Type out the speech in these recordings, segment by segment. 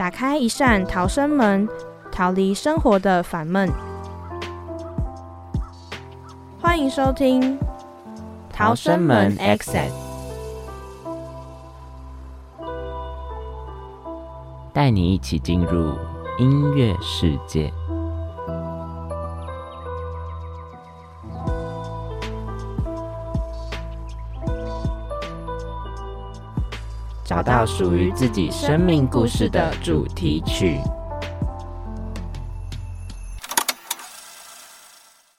打开一扇逃生门，逃离生活的烦闷。欢迎收听《逃生门 Access》，带你一起进入音乐世界。找到属于自己生命故事的主题曲。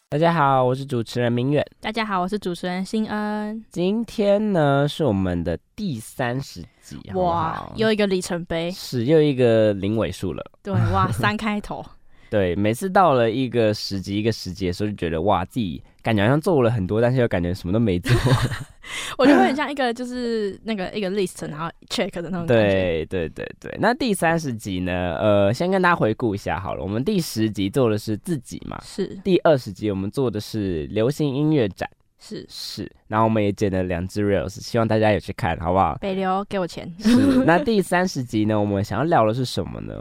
大家好，我是主持人明远。大家好，我是主持人新恩。今天呢是我们的第三十集，哇，又一个里程碑，是又一个零尾数了。对，哇，三开头。对，每次到了一个十级、一个十集的时候，就觉得哇，自己感觉好像做了很多，但是又感觉什么都没做。我觉得很像一个就是那个一个 list，然后 check 的那种对对对对。那第三十集呢？呃，先跟大家回顾一下好了。我们第十集做的是自己嘛，是。第二十集我们做的是流行音乐展，是是。然后我们也剪了两支 reels，希望大家也去看好不好？北流给我钱。是。那第三十集呢？我们想要聊的是什么呢？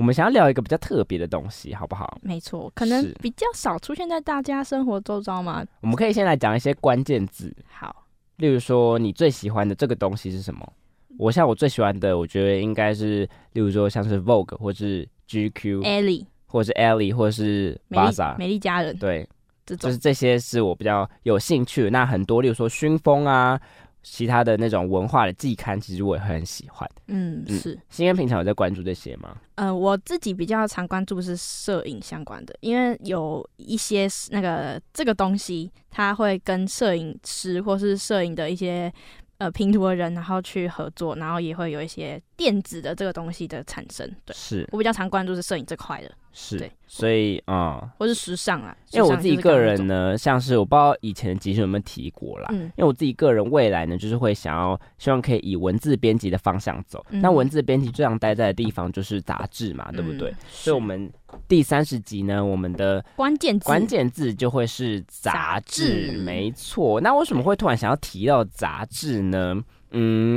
我们想要聊一个比较特别的东西，好不好？没错，可能比较少出现在大家生活周遭嘛。我们可以先来讲一些关键字，好，例如说你最喜欢的这个东西是什么？我像我最喜欢的，我觉得应该是，例如说像是 Vogue 或是 GQ、Ellie，或是 Ellie，或是 Baza 美丽佳人，对，这就是这些是我比较有兴趣的。那很多，例如说熏风啊。其他的那种文化的季刊，其实我也很喜欢。嗯，是。新恩平常有在关注这些吗？呃，我自己比较常关注是摄影相关的，因为有一些那个这个东西，它会跟摄影师或是摄影的一些。呃，拼图的人，然后去合作，然后也会有一些电子的这个东西的产生。对，是我比较常关注是摄影这块的。是，所以啊，或是时尚啊，因为我自己个人呢，像是我不知道以前的集数有没有提过啦。嗯，因为我自己个人未来呢，就是会想要希望可以以文字编辑的方向走。那文字编辑最常待在的地方就是杂志嘛，对不对？所以，我们第三十集呢，我们的关键关键字就会是杂志，没错。那为什么会突然想要提到杂志呢？嗯，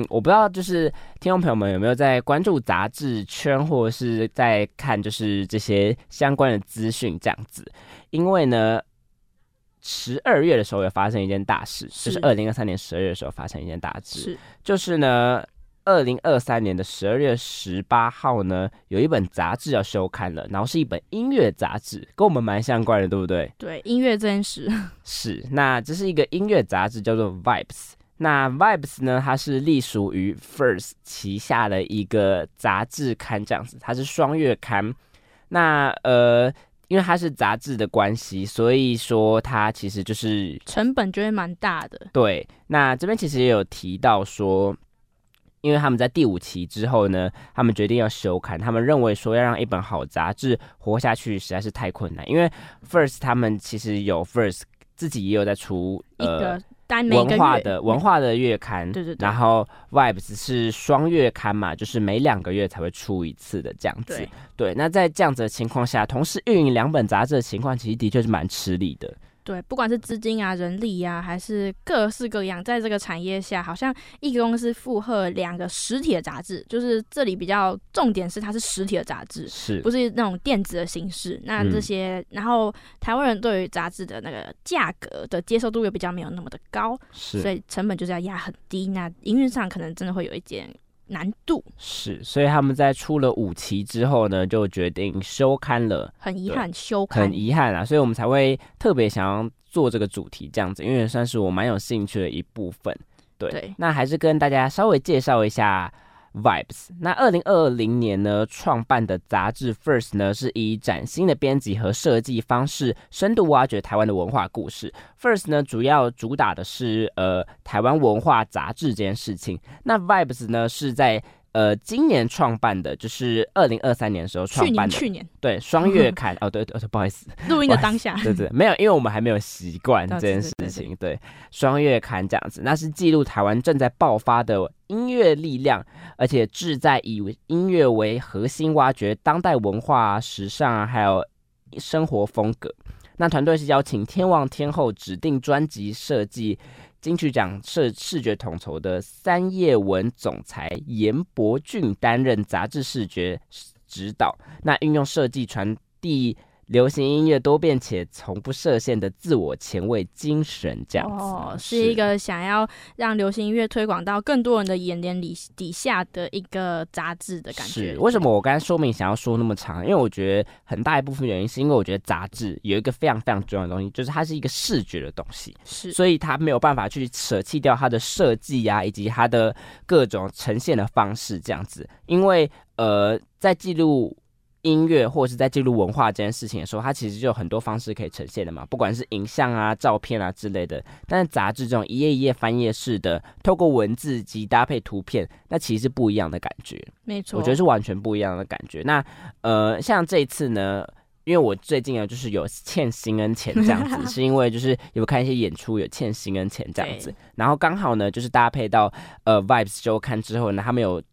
我不知道，就是听众朋友们有没有在关注杂志圈，或者是在看就是这些相关的资讯这样子。因为呢，十二月的时候有发生一件大事，就是二零二三年十二月的时候发生一件大事，是就是呢，二零二三年的十二月十八号呢，有一本杂志要休刊了，然后是一本音乐杂志，跟我们蛮相关的，对不对？对，音乐这件事是。那这是一个音乐杂志，叫做 Vibes。那 Vibes 呢？它是隶属于 First 旗下的一个杂志刊，这样子，它是双月刊。那呃，因为它是杂志的关系，所以说它其实就是成本就会蛮大的。对，那这边其实也有提到说，因为他们在第五期之后呢，他们决定要休刊，他们认为说要让一本好杂志活下去实在是太困难，因为 First 他们其实有 First 自己也有在出呃。文化的文化的月刊，对对对，然后 Vibes 是双月刊嘛，就是每两个月才会出一次的这样子。对，那在这样子的情况下，同时运营两本杂志的情况，其实的确是蛮吃力的。对，不管是资金啊、人力啊，还是各式各样，在这个产业下，好像一个公司负荷两个实体的杂志，就是这里比较重点是它是实体的杂志，是不是那种电子的形式？那这些，然后台湾人对于杂志的那个价格的接受度又比较没有那么的高，是，所以成本就是要压很低，那营运上可能真的会有一点。难度是，所以他们在出了五期之后呢，就决定休刊了。很遗憾，休刊很遗憾啊，所以我们才会特别想要做这个主题这样子，因为算是我蛮有兴趣的一部分。对，那还是跟大家稍微介绍一下 Vibes。那二零二零年呢创办的杂志 First 呢，是以崭新的编辑和设计方式，深度挖掘台湾的文化故事。First 呢主要主打的是呃台湾文化杂志这件事情。那 Vibes 呢是在呃，今年创办的，就是二零二三年的时候创办的。去年，对双月刊 哦，对对，不好意思，录音的当下，对对，没有，因为我们还没有习惯这件事情。对，双月刊这样子，那是记录台湾正在爆发的音乐力量，而且志在以音乐为核心，挖掘当代文化、时尚啊，还有生活风格。那团队是邀请天王天后指定专辑设计。金曲奖视视觉统筹的三叶文总裁严伯俊担任杂志视觉指导，那运用设计传递。流行音乐多变且从不设限的自我前卫精神，这样子哦，是一个想要让流行音乐推广到更多人的眼帘里底下的一个杂志的感觉。是为什么我刚才说明想要说那么长？因为我觉得很大一部分原因是因为我觉得杂志有一个非常非常重要的东西，就是它是一个视觉的东西，是，所以它没有办法去舍弃掉它的设计呀，以及它的各种呈现的方式这样子，因为呃，在记录。音乐或者是在记录文化这件事情的时候，它其实就有很多方式可以呈现的嘛，不管是影像啊、照片啊之类的。但是杂志这种一页一页翻页式的，透过文字及搭配图片，那其实是不一样的感觉。没错，我觉得是完全不一样的感觉。那呃，像这一次呢，因为我最近啊，就是有欠新恩钱这样子，是因为就是有看一些演出有欠新恩钱这样子，然后刚好呢，就是搭配到呃 Vibes 周刊之后呢，他们有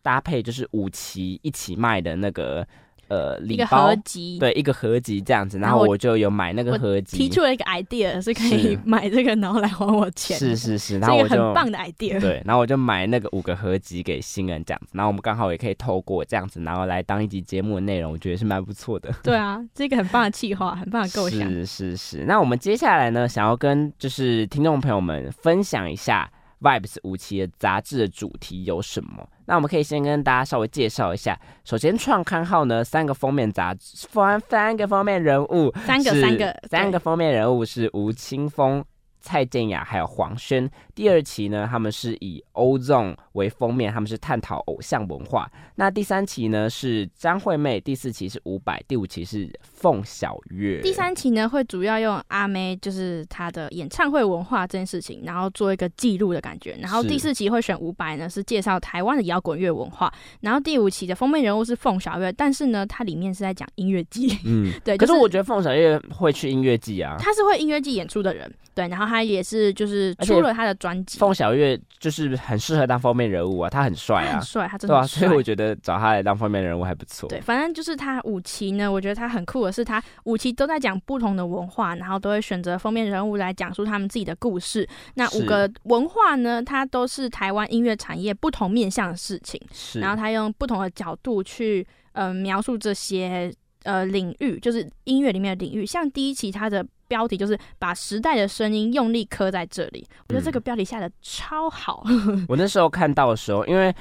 搭配就是五期一起卖的那个。呃，礼包对一个合集这样子，然后我就有买那个合集，提出了一个 idea 是可以买这个，然后来还我钱。是是是，然后我就很棒的 idea。对，然后我就买那个五个合集给新人这样子，然后我们刚好也可以透过这样子，然后来当一集节目的内容，我觉得是蛮不错的。对啊，这个很棒的计划，很棒的构想。是是是，那我们接下来呢，想要跟就是听众朋友们分享一下。Vibes 五期的杂志的主题有什么？那我们可以先跟大家稍微介绍一下。首先，创刊号呢，三个封面杂志，三三个封面人物，三个三个三个封面人物是吴青峰。蔡健雅还有黄轩，第二期呢，他们是以欧 zone 为封面，他们是探讨偶像文化。那第三期呢是张惠妹，第四期是伍佰，第五期是凤小月。第三期呢会主要用阿妹，就是她的演唱会文化这件事情，然后做一个记录的感觉。然后第四期会选伍佰呢，是介绍台湾的摇滚乐文化。然后第五期的封面人物是凤小月，但是呢，它里面是在讲音乐季。嗯，对。可是我觉得凤小月会去音乐季啊，他是会音乐季演出的人。对，然后他也是就是出了他的专辑。凤小月就是很适合当封面人物啊，他很帅啊，帅，他真的帅。所以我觉得找他来当封面人物还不错。对，反正就是他五期呢，我觉得他很酷的是，他五期都在讲不同的文化，然后都会选择封面人物来讲述他们自己的故事。那五个文化呢，它都是台湾音乐产业不同面向的事情。是，然后他用不同的角度去呃描述这些呃领域，就是音乐里面的领域。像第一期它的。标题就是把时代的声音用力刻在这里，我觉得这个标题下的超好。我那时候看到的时候，因为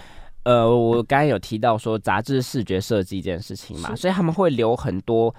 呃，我刚刚有提到说杂志视觉设计这件事情嘛，所以他们会留很多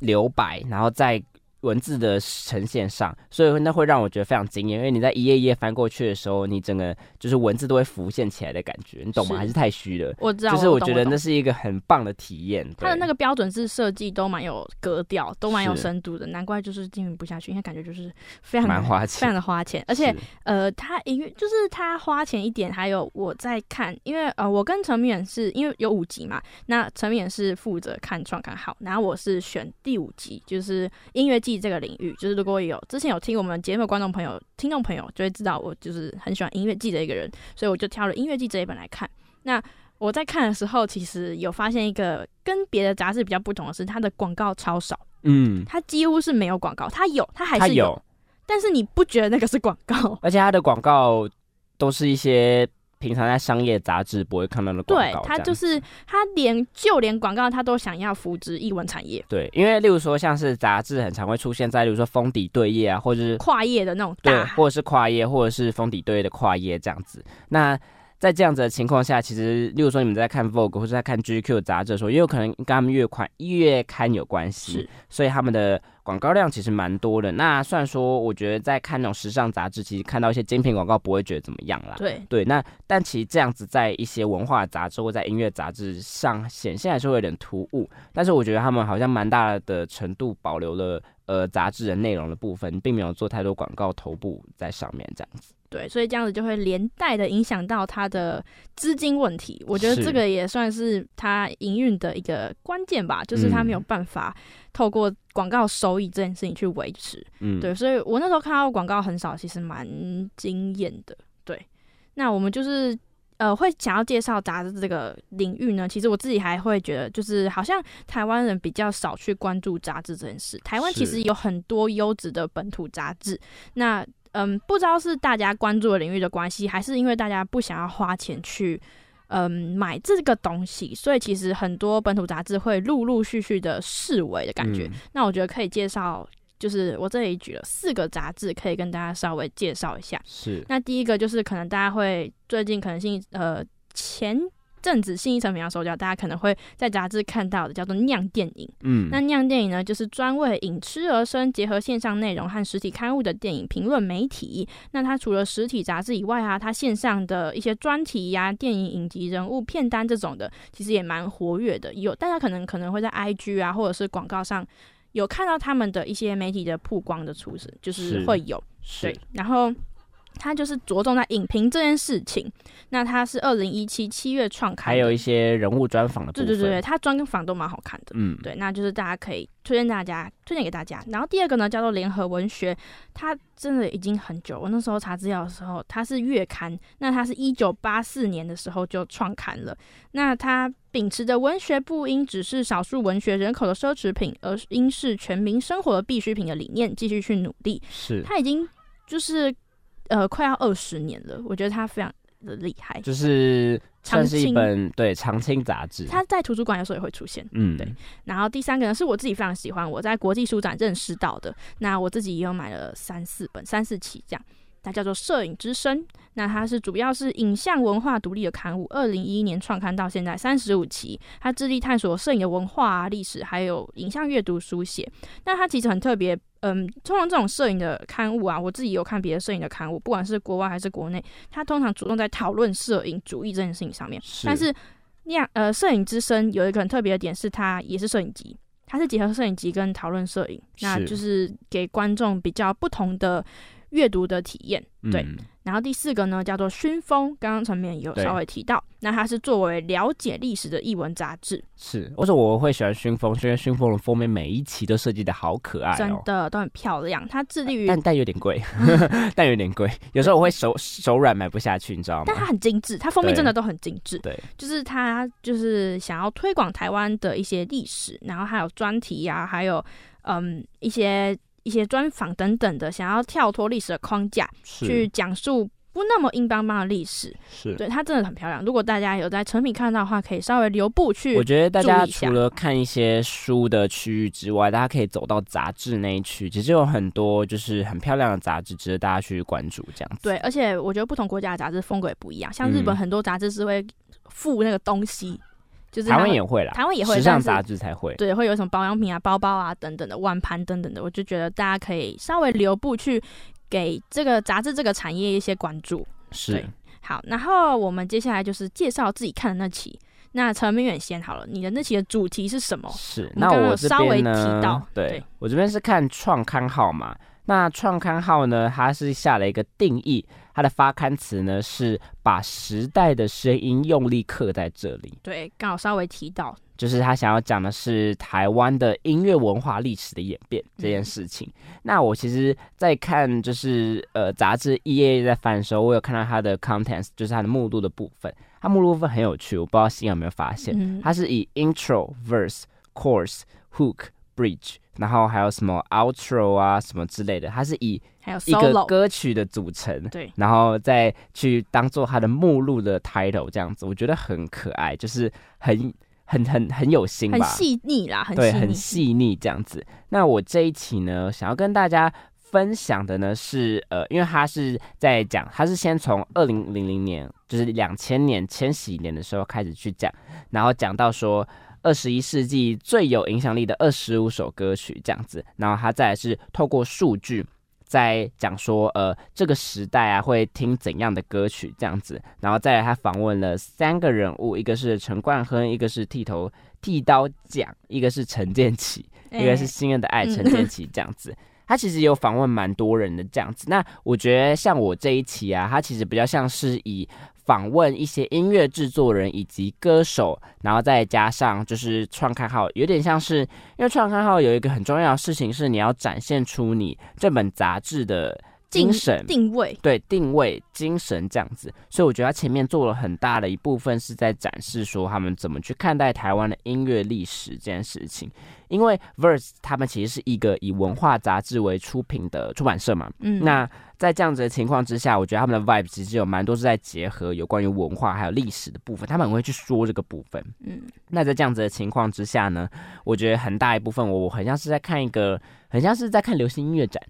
留白，然后再。文字的呈现上，所以那会让我觉得非常惊艳，因为你在一页一页翻过去的时候，你整个就是文字都会浮现起来的感觉，你懂吗？还是太虚了？我知道，就是我觉得那是一个很棒的体验。它的那个标准字设计都蛮有格调，都蛮有深度的，难怪就是经营不下去，因为感觉就是非常蛮花钱，非常的花钱。而且呃，他音乐就是他花钱一点，还有我在看，因为呃，我跟陈明远是因为有五集嘛，那陈明远是负责看创刊号，然后我是选第五集，就是音乐季这个领域，就是。如果有之前有听我们节目的观众朋友、听众朋友，就会知道我就是很喜欢音乐季的一个人，所以我就挑了音乐季这一本来看。那我在看的时候，其实有发现一个跟别的杂志比较不同的是，它的广告超少。嗯，它几乎是没有广告，它有，它还是有，但是你不觉得那个是广告？而且它的广告都是一些。平常在商业杂志不会看到的广告，对他就是他连就连广告他都想要扶植译文产业。对，因为例如说像是杂志很常会出现在，例如说封底对页啊，或者是跨页的那种，对，或者是跨页，或者是封底对页的跨页这样子。那在这样子的情况下，其实例如说你们在看 Vogue 或者在看 GQ 杂志的时候，也有可能跟他们月款月刊有关系是，所以他们的广告量其实蛮多的。那虽然说，我觉得在看那种时尚杂志，其实看到一些精品广告不会觉得怎么样啦。对，对，那但其实这样子在一些文化杂志或在音乐杂志上显现还是会有点突兀，但是我觉得他们好像蛮大的程度保留了呃杂志的内容的部分，并没有做太多广告头部在上面这样子。对，所以这样子就会连带的影响到它的资金问题。我觉得这个也算是它营运的一个关键吧，就是它没有嗯办法透过广告收益这件事情去维持。嗯，对，所以我那时候看到广告很少，其实蛮惊艳的。对，那我们就是呃会想要介绍杂志这个领域呢，其实我自己还会觉得，就是好像台湾人比较少去关注杂志这件事。台湾其实有很多优质的本土杂志，那嗯，不知道是大家关注的领域的关系，还是因为大家不想要花钱去。嗯，买这个东西，所以其实很多本土杂志会陆陆续续的视为的感觉。嗯那我觉得可以介绍，就是我这里举了四个杂志，可以跟大家稍微介绍一下。是那第一个就是可能大家会最近可能性呃前阵子信义成品要收掉，大家可能会在杂志看到的叫做酿电影。嗯，那酿电影呢，就是专为影痴而生，结合线上内容和实体刊物的电影评论媒体。那它除了实体杂志以外啊，它线上的一些专题呀、电影影集、人物片单这种的，其实也蛮活跃的。有大家可能可能会在 IG 啊，或者是广告上有看到他们的一些媒体的曝光的出身，就是是会有是对，然后。它就是着重在影评这件事情，那它是二零一七七月创刊，还有一些人物专访的部分。对对对对，它专访都蛮好看的。嗯，对，那就是大家可以推荐大家，推荐给大家。然后第二个呢，叫做联合文学，它真的已经很久。我那时候查资料的时候，它是月刊，那它是一九八四年的时候就创刊了。那它秉持着文学不应只是少数文学人口的奢侈品，而应是全民生活的必需品的理念，继续去努力。是，它已经就是呃快要二十年了，我觉得他非常的厉害。就是算是一长青本对长青杂志。他在图书馆有时候也会出现。嗯，对然后第三个呢，是我自己非常喜欢，我在国际书展认识到的。那我自己也有买了三四本、三四期这样。它叫做《摄影之声》，那它是主要是影像文化独立的刊物，二零一一年创刊到现在三十五期。它致力探索摄影的文化啊、历史，还有影像阅读、书写。那它其实很特别，嗯，通常这种摄影的刊物啊，我自己有看别的摄影的刊物，不管是国外还是国内，它通常主动在讨论摄影主义这件事情上面。是，但是那样呃，摄影之声有一个很特别的点是，它也是摄影集，它是结合摄影集跟讨论摄影，那就是给观众比较不同的阅读的体验。对，嗯然后第四个呢叫做熏风，刚刚陈面有稍微提到，那它是作为了解历史的译文杂志，是，或者我会喜欢熏风，是因为熏风的封面每一期都设计的好可爱真哦。的都很漂亮。它致力于，但但有点贵，但有点贵，有时候我会手手软买不下去，你知道吗但它？很精致，它封面真的都很精致。对，就是它就是想要推广台湾的一些历史，然后还有专题呀、还有嗯一些一些专访等等的，想要跳脱历史的框架，去讲述不那么硬邦邦的历史。是。对，它真的很漂亮。如果大家有在成品看到的话，可以稍微留步去我。觉得大家除了看一些书的区域之外，大家可以走到杂志那一区，其实有很多就是很漂亮的杂志，值得大家去关注。这样子，对，而且我觉得不同国家的杂志风格也不一样，像日本嗯很多杂志是会附那个东西，就是台湾也会啦，台湾也会时尚杂志才会。对，会有什么保养品啊、包包啊等等的碗盘等等的，我就觉得大家可以稍微留步去给这个杂志这个产业一些关注。是好，然后我们接下来就是介绍自己看的那期。那陈明远先好了，你的那期的主题是什么？是，那我这稍微提到，对对我这边是看创刊号嘛。那创刊号呢，它是下了一个定义，它的发刊词呢是把时代的声音用力刻在这里，对，刚好稍微提到，就是他想要讲的是台湾的音乐文化历史的演变这件事情。那我其实，在看就是呃杂志一页页在翻的时候，我有看到它的 contents，就是它的目录的部分。它目录部分很有趣，我不知道新有没有发现，嗯，它是以 intro、verse、chorus、hook、bridge，然后还有什么 outro 啊什么之类的，它是以一个歌曲的组成，对，然后再去当做它的目录的 title 这样子，我觉得很可爱，就是很很很很有心吧，很细腻啦，很对，很细腻这样子。那我这一期呢，想要跟大家分享的呢是呃，因为他是在讲，他是先从二零零零年，就是两千年千禧年的时候开始去讲，然后讲到说二十一世纪最有影响力的二十五首歌曲这样子，然后他再来是透过数据。在讲说，呃，这个时代啊，会听怎样的歌曲这样子，然后再来他访问了三个人物，一个是陈冠亨，一个是剃头剃刀奖，一个是陈建奇，一个是心爱的爱陈建奇这样子。他其实有访问蛮多人的这样子。那我觉得像我这一期啊，他其实比较像是以。访问一些音乐制作人以及歌手，然后再加上就是创刊号，有点像是因为创刊号有一个很重要的事情是你要展现出你这本杂志的精神定位，对定位精神这样子，所以我觉得他前面做了很大的一部分是在展示说他们怎么去看待台湾的音乐历史这件事情。因为 Verse 他们其实是一个以文化杂志为出品的出版社嘛，嗯，那在这样子的情况之下，我觉得他们的 vibe 其实有蛮多是在结合有关于文化还有历史的部分，他们很会去说这个部分，嗯，那在这样子的情况之下呢，我觉得很大一部分我我很像是在看一个，很像是在看流行音乐展，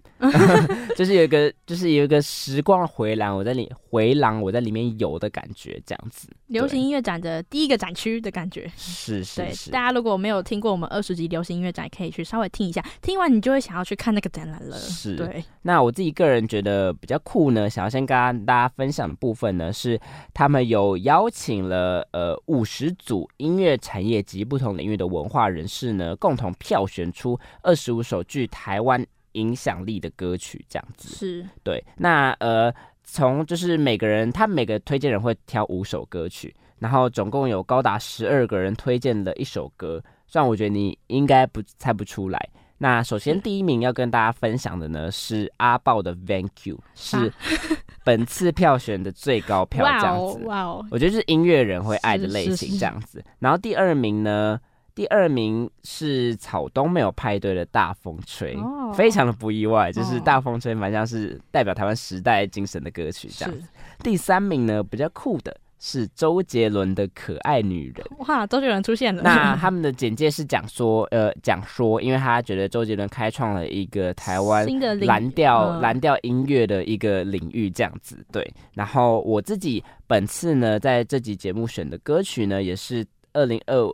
就是有一个就是有一个时光回廊，我在里回廊我在里面游的感觉，这样子，流行音乐展的第一个展区的感觉，是是是，大家如果没有听过我们二十集流行。音乐展可以去稍微听一下，听完你就会想要去看那个展览了。是，对。那我自己个人觉得比较酷呢，想要先跟大家分享的部分呢，是他们有邀请了呃五十组音乐产业及不同领域的文化人士呢，共同票选出二十五首具台湾影响力的歌曲，这样子。是，对。那呃，从就是每个人，他每个推荐人会挑五首歌曲，然后总共有高达十二个人推荐了一首歌。虽然我觉得你应该不猜不出来。那首先第一名要跟大家分享的呢是阿豹的《Thank You》，是 本次票选的最高票这样子。哇哦！我觉得是音乐人会爱的类型这样子。然后第二名呢，第二名是草东没有派对的《大风吹》，非常的不意外，就是《大风吹》蛮像是代表台湾时代精神的歌曲这样子。第三名呢比较酷的。是周杰伦的可爱女人哇！周杰伦出现了。那他们的简介是讲说，呃，讲说，因为他觉得周杰伦开创了一个台湾蓝调蓝调音乐的一个领域，这样子对。然后我自己本次呢，在这集节目选的歌曲呢，也是二零二。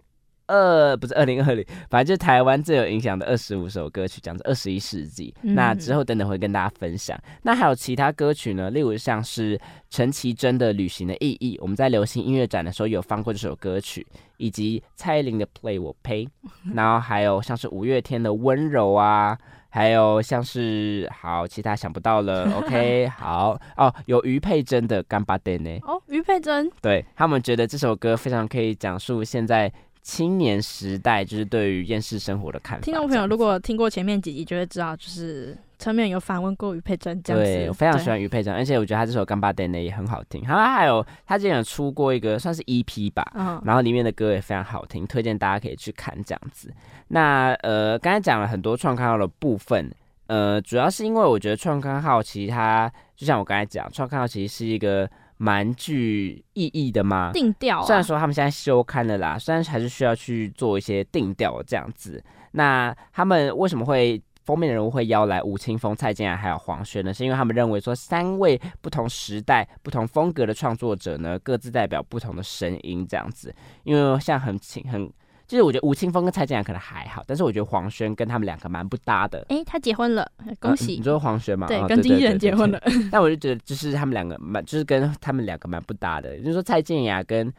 二不是二零二零，反正就是台湾最有影响的二十五首歌曲，讲着二十一世纪。那之后等等会跟大家分享。那还有其他歌曲呢？例如像是陈绮贞的《旅行的意义》，我们在流行音乐展的时候有放过这首歌曲，以及蔡依林的《Play 我呸》，然后还有像是五月天的《温柔》啊，还有像是好其他想不到了。OK，好哦，有余佩珍的《干巴爹》呢。哦，余佩珍，对他们觉得这首歌非常可以讲述现在。青年时代就是对于厌世生活的看法。听众朋友，如果听过前面几集，就会知道，就是侧面有访问过于佩珍这样子。对，我非常喜欢于佩珍，而且我觉得他这首《干巴爹》呢也很好听。他还有他之前有出过一个算是 EP 吧，然后里面的歌也非常好听，推荐大家可以去看这样子。那呃，刚才讲了很多创刊号的部分，呃，主要是因为我觉得创刊号其实它就像我刚才讲，创刊号其实是一个。蛮具意义的吗？定调。虽然说他们现在休刊了啦，虽然还是需要去做一些定调这样子。那他们为什么会封面人物会邀来吴青峰、蔡健雅还有黄轩呢？是因为他们认为说三位不同时代、不同风格的创作者呢，各自代表不同的声音这样子。因为像很轻很。就是我觉得吴青峰跟蔡健雅可能还好，但是我觉得黄轩跟他们两个蛮不搭的。哎，他结婚了，恭喜！你说黄轩嘛？对，跟经纪人结婚了。但我就觉得，就是他们两个蛮，就是跟他们两个蛮不搭的。就是说蔡健雅跟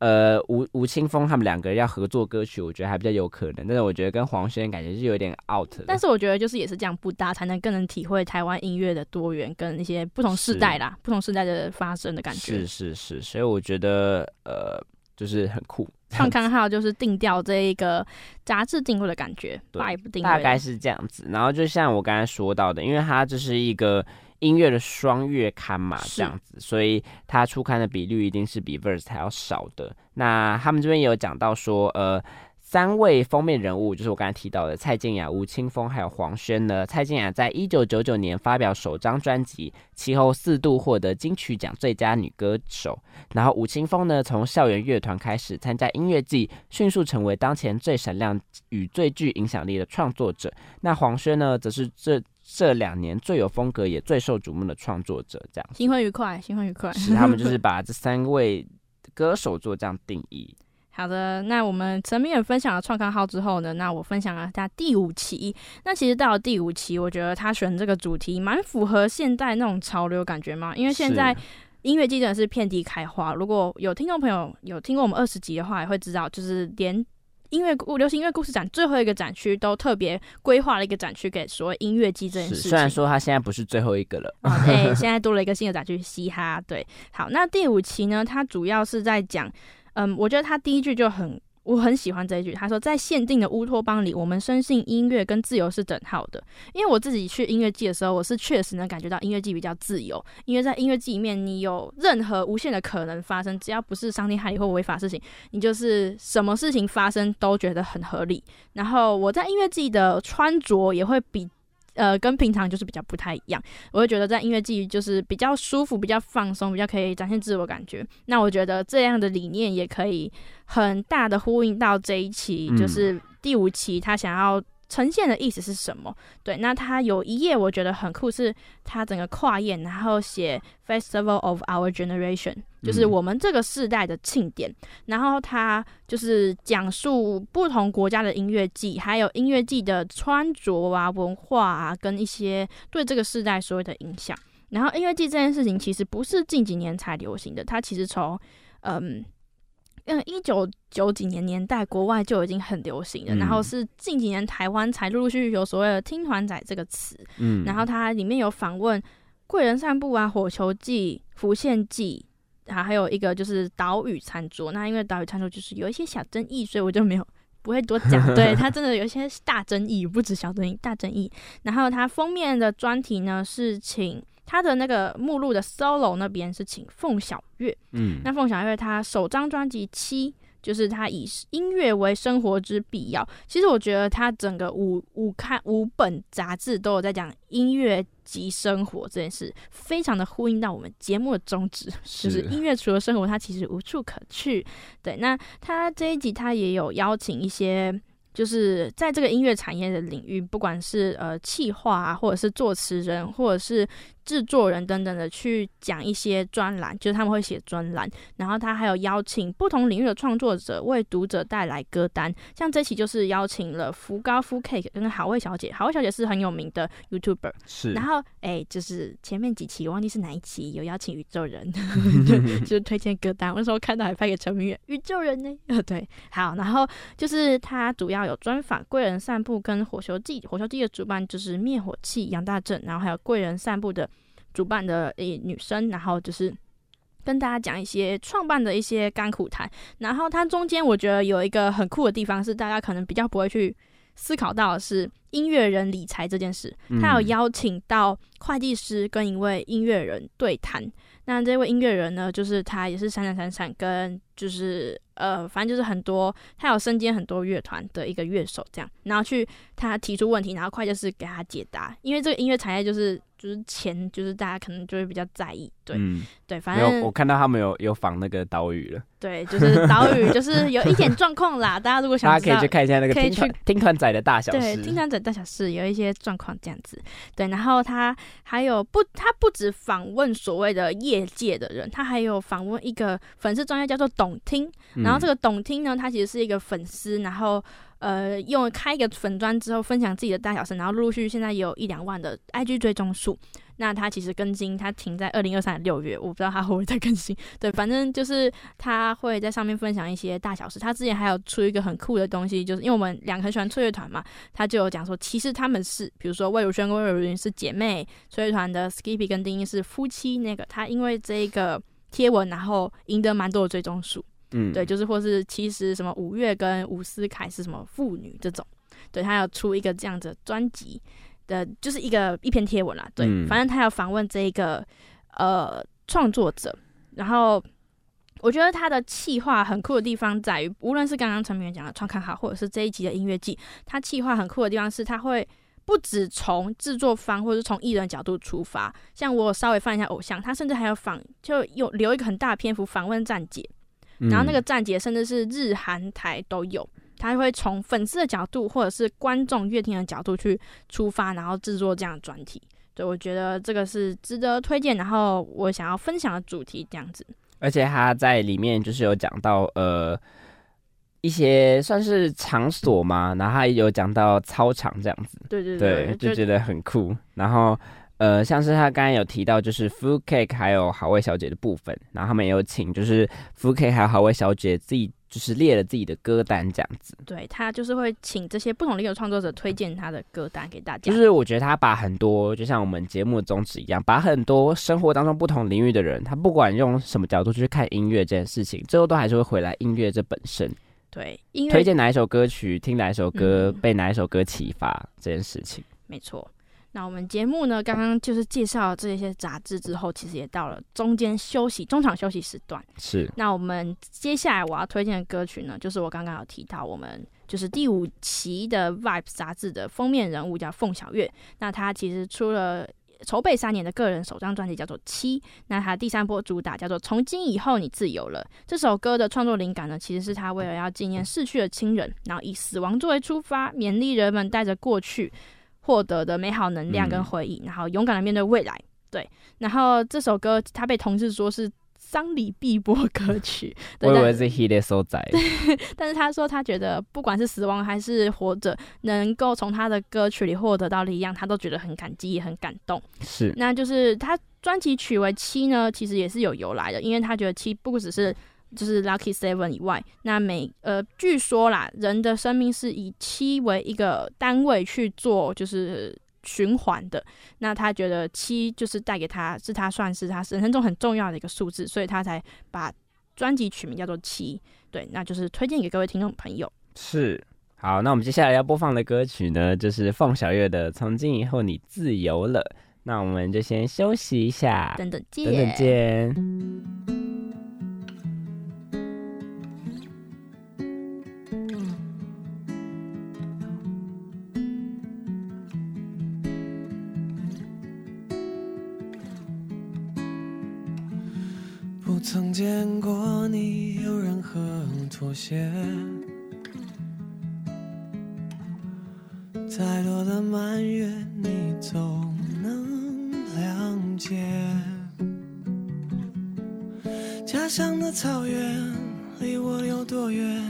呃吴吴青峰他们两个人要合作歌曲，我觉得还比较有可能。但是我觉得跟黄轩感觉是有点 out。但是我觉得就是也是这样不搭，才能更能体会台湾音乐的多元跟一些不同世代啦，不同世代的发生的感觉。是是是，所以我觉得呃，就是很酷。创刊号就是定调这一个杂志定位的感觉对，大概是这样子。然后就像我刚才说到的，因为它这是一个音乐的双月刊嘛，这样子，所以它出刊的比率一定是比 Verse 还要少的。那他们这边也有讲到说，呃。三位封面人物就是我刚才提到的蔡健雅、吴青峰还有黄轩呢。蔡健雅在一九九九年发表首张专辑，其后四度获得金曲奖最佳女歌手。然后吴青峰呢，从校园乐团开始参加音乐季，迅速成为当前最闪亮与最具影响力的创作者。那黄轩呢，则是这这两年最有风格也最受瞩目的创作者，这样新婚愉快，新婚愉快。是他们就 是把这三位歌手做这样定义。好的，那我们陈明远分享了创刊号之后呢，那我分享了他第五期。那其实到了第五期，我觉得他选这个主题蛮符合现代那种潮流感觉嘛，因为现在音乐季真的是遍地开花。如果有听众朋友有听过我们二十集的话，也会知道，就是连音乐故流行音乐故事展最后一个展区都特别规划了一个展区给所谓音乐季这件，事情。虽然说他现在不是最后一个了，哦，对，现在多了一个新的展区，嘻哈。对，好，那第五期呢，它主要是在讲，嗯，我觉得他第一句就很，我很喜欢这一句，他说，在限定的乌托邦里，我们深信音乐跟自由是等号的。因为我自己去音乐季的时候，我是确实能感觉到音乐季比较自由，因为在音乐季里面，你有任何无限的可能发生，只要不是伤天害理或违法事情，你就是什么事情发生都觉得很合理。然后我在音乐季的穿着也会比。呃，跟平常就是比较不太一样，我会觉得在音乐季就是比较舒服、比较放松、比较可以展现自我感觉。那我觉得这样的理念也可以很大的呼应到这一期，嗯就是第五期他想要呈现的意思是什么？对，那它有一页我觉得很酷，是它整个跨页，然后写 Festival of Our Generation，就是嗯我们这个世代的庆典。然后它就是讲述不同国家的音乐季，还有音乐季的穿着啊、文化啊，跟一些对这个世代所有的影响。然后音乐季这件事情其实不是近几年才流行的，它其实从嗯。嗯，一九九几年年代，国外就已经很流行了。嗯然后是近几年台湾才陆陆续续有所谓的“听团仔”这个词。嗯，然后它里面有访问贵人散步啊、火球记、浮现记，啊，还有一个就是岛屿餐桌。那因为岛屿餐桌就是有一些小争议，所以我就没有不会多讲。对 它真的有一些大争议，不止小争议，大争议。然后它封面的专题呢是请。它的那个目录的 solo 那边是请凤小岳，嗯，那凤小岳他首张专辑《七》，就是他以音乐为生活之必要。其实我觉得他整个五五刊五本杂志都有在讲音乐及生活这件事，非常的呼应到我们节目的宗旨，就是音乐除了生活，它其实无处可去。对，那他这一集他也有邀请一些。就是在这个音乐产业的领域，不管是呃企划啊，或者是作词人，或者是制作人等等的，去讲一些专栏，就是他们会写专栏，然后他还有邀请不同领域的创作者为读者带来歌单，像这期就是邀请了福高夫 Cake 跟好味小姐，好味小姐是很有名的 YouTuber，是，然后哎、就是前面几期我忘记是哪一期有邀请宇宙人，就就是推荐歌单，我那时候看到还拍给陈明远，宇宙人呢，呃 对，好，然后就是他主要有专访贵人散步跟火球季，火球季的主办就是灭火器杨大正，然后还有贵人散步的主办的诶、女生，然后就是。跟大家讲一些创办的一些甘苦谈，然后它中间我觉得有一个很酷的地方是大家可能比较不会去思考到的是音乐人理财这件事。他有嗯邀请到会计师跟一位音乐人对谈。那这位音乐人呢，就是他也是闪闪闪闪，跟就是呃，反正就是很多，他有身兼很多乐团的一个乐手这样，然后去他提出问题，然后快就是给他解答。因为这个音乐产业就是就是钱，就是大家可能就会比较在意，对、嗯，对，反，正我看到他们有有仿那个岛屿了，对，就是岛屿就是有一点状况啦。大家如果想大家可以去看一下那个可以听团去听团仔的大小对，事，听团仔大小事有一些状况这样子，对，然后他还有不，他不止访问所谓的业界的人，他还有访问一个粉丝专业叫做董听，然后这个个董听呢，他其实是一个粉丝，然后呃用开一个粉砖之后分享自己的大小事，然后陆陆续续现在也有一两万的 IG 追踪数。那他其实更新，他停在二零二三年六月，我不知道他会不会再更新。对，反正就是他会在上面分享一些大小事。他之前还有出一个很酷的东西，就是因为我们两个很喜欢翠乐团嘛，他就有讲说，其实他们是，比如说魏如萱跟魏如云是姐妹，翠乐团的 Skippy 跟丁一是夫妻。那个他因为这个贴文，然后赢得蛮多的追踪数。嗯对，就是或是其实什么五月跟伍思凯是什么妇女这种，对他要出一个这样子的专辑的，就是一个一篇贴文啦。对，嗯反正他要访问这一个呃创作者，然后我觉得他的企划很酷的地方在于，无论是刚刚陈明远讲的创刊号，或者是这一集的音乐季，他企划很酷的地方是他会。不止从制作方或者是从艺人角度出发，像我稍微放一下偶像，他甚至还有访，就有留一个很大的篇幅访问站姐，然后那个站姐甚至是日韩台都有，他会从粉丝的角度或者是观众乐听的角度去出发，然后制作这样的专题。对我觉得这个是值得推荐，然后我想要分享的主题这样子。而且他在里面就是有讲到呃一些算是场所嘛，然后他有讲到操场这样子，对对对，就觉得很酷。然后呃，像是他刚刚有提到就是 Food Cake 还有好味小姐的部分，然后他们也有请就是 Food Cake 还有好味小姐自己。就是列了自己的歌单这样子，对他就是会请这些不同领域创作者推荐他的歌单给大家。就是我觉得他把很多，就像我们节目的宗旨一样，把很多生活当中不同领域的人，他不管用什么角度去看音乐这件事情，最后都还是会回来音乐这本身。对，音乐推荐哪一首歌曲，听哪一首歌，被哪一首歌启发这件事情，没错。那我们节目呢？刚刚就是介绍这些杂志之后，其实也到了中间休息、中场休息时段。是。那我们接下来我要推荐的歌曲呢，就是我刚刚有提到，我们就是第五期的《Vibe》杂志的封面人物叫凤小岳。那他其实出了筹备三年的个人首张专辑，叫做《七》。那他第三波主打叫做《从今以后你自由了》。这首歌的创作灵感呢，其实是他为了要纪念逝去的亲人，然后以死亡作为出发，勉励人们带着过去。获得的美好能量跟回忆，然后勇敢的面对未来。对，然后这首歌他被同事说是丧礼必播歌曲，我以为是 He 的所在。但是他说他觉得不管是死亡还是活着，能够从他的歌曲里获得到力量，他都觉得很感激也很感动。是，那就是他专辑取为七呢，其实也是有由来的，因为他觉得七不只是。就是 Lucky Seven 以外，那每呃，据说啦，人的生命是以七为一个单位去做，就是循环的。那他觉得七就是带给他，是他算是他人生中很重要的一个数字，所以他才把专辑取名叫做七。对，那就是推荐给各位听众朋友。是，好，那我们接下来要播放的歌曲呢，就是凤小月的《从今以后你自由了》。那我们就先休息一下，等等见，等等见。曾见过你有任何妥协，再多的埋怨你总能谅解。家乡的草原离我有多远？